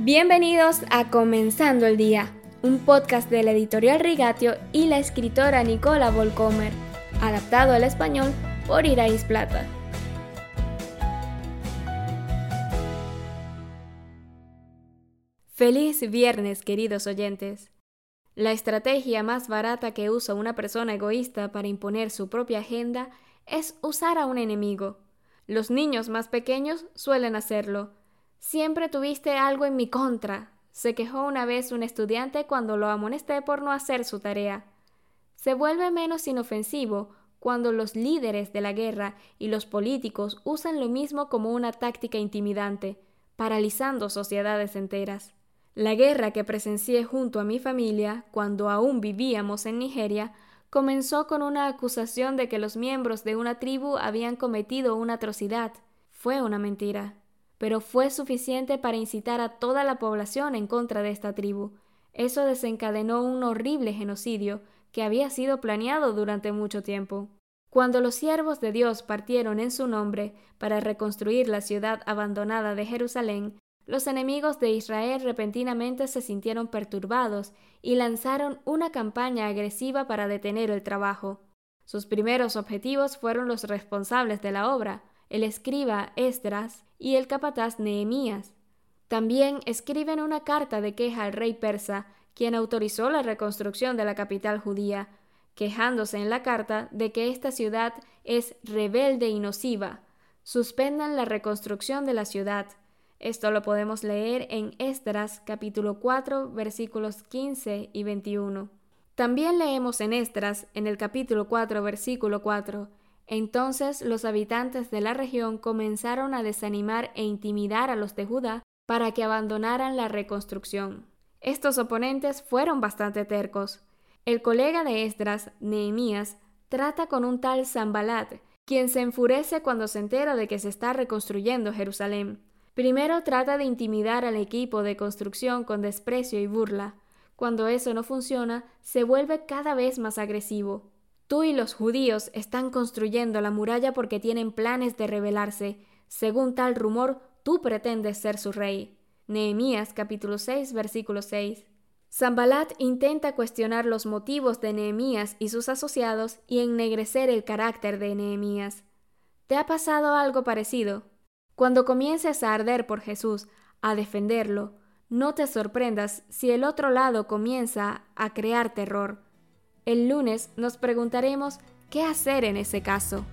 Bienvenidos a Comenzando el Día, un podcast de la editorial Rigatio y la escritora Nicola Volcomer, adaptado al español por Irais Plata. Feliz viernes, queridos oyentes. La estrategia más barata que usa una persona egoísta para imponer su propia agenda es usar a un enemigo. Los niños más pequeños suelen hacerlo, Siempre tuviste algo en mi contra, se quejó una vez un estudiante cuando lo amonesté por no hacer su tarea. Se vuelve menos inofensivo cuando los líderes de la guerra y los políticos usan lo mismo como una táctica intimidante, paralizando sociedades enteras. La guerra que presencié junto a mi familia, cuando aún vivíamos en Nigeria, comenzó con una acusación de que los miembros de una tribu habían cometido una atrocidad. Fue una mentira pero fue suficiente para incitar a toda la población en contra de esta tribu. Eso desencadenó un horrible genocidio que había sido planeado durante mucho tiempo. Cuando los siervos de Dios partieron en su nombre para reconstruir la ciudad abandonada de Jerusalén, los enemigos de Israel repentinamente se sintieron perturbados y lanzaron una campaña agresiva para detener el trabajo. Sus primeros objetivos fueron los responsables de la obra, el escriba Esdras y el capataz Nehemías. También escriben una carta de queja al rey persa, quien autorizó la reconstrucción de la capital judía, quejándose en la carta de que esta ciudad es rebelde y nociva. Suspendan la reconstrucción de la ciudad. Esto lo podemos leer en Esdras capítulo 4 versículos 15 y 21. También leemos en Esdras, en el capítulo 4 versículo 4, entonces los habitantes de la región comenzaron a desanimar e intimidar a los de Judá para que abandonaran la reconstrucción. Estos oponentes fueron bastante tercos. El colega de Esdras, Nehemías, trata con un tal Zambalat, quien se enfurece cuando se entera de que se está reconstruyendo Jerusalén. Primero trata de intimidar al equipo de construcción con desprecio y burla. Cuando eso no funciona, se vuelve cada vez más agresivo. Tú y los judíos están construyendo la muralla porque tienen planes de rebelarse. Según tal rumor, tú pretendes ser su rey. Nehemías capítulo 6 versículo 6. Zambalat intenta cuestionar los motivos de Nehemías y sus asociados y ennegrecer el carácter de Nehemías. ¿Te ha pasado algo parecido? Cuando comiences a arder por Jesús, a defenderlo, no te sorprendas si el otro lado comienza a crear terror. El lunes nos preguntaremos qué hacer en ese caso.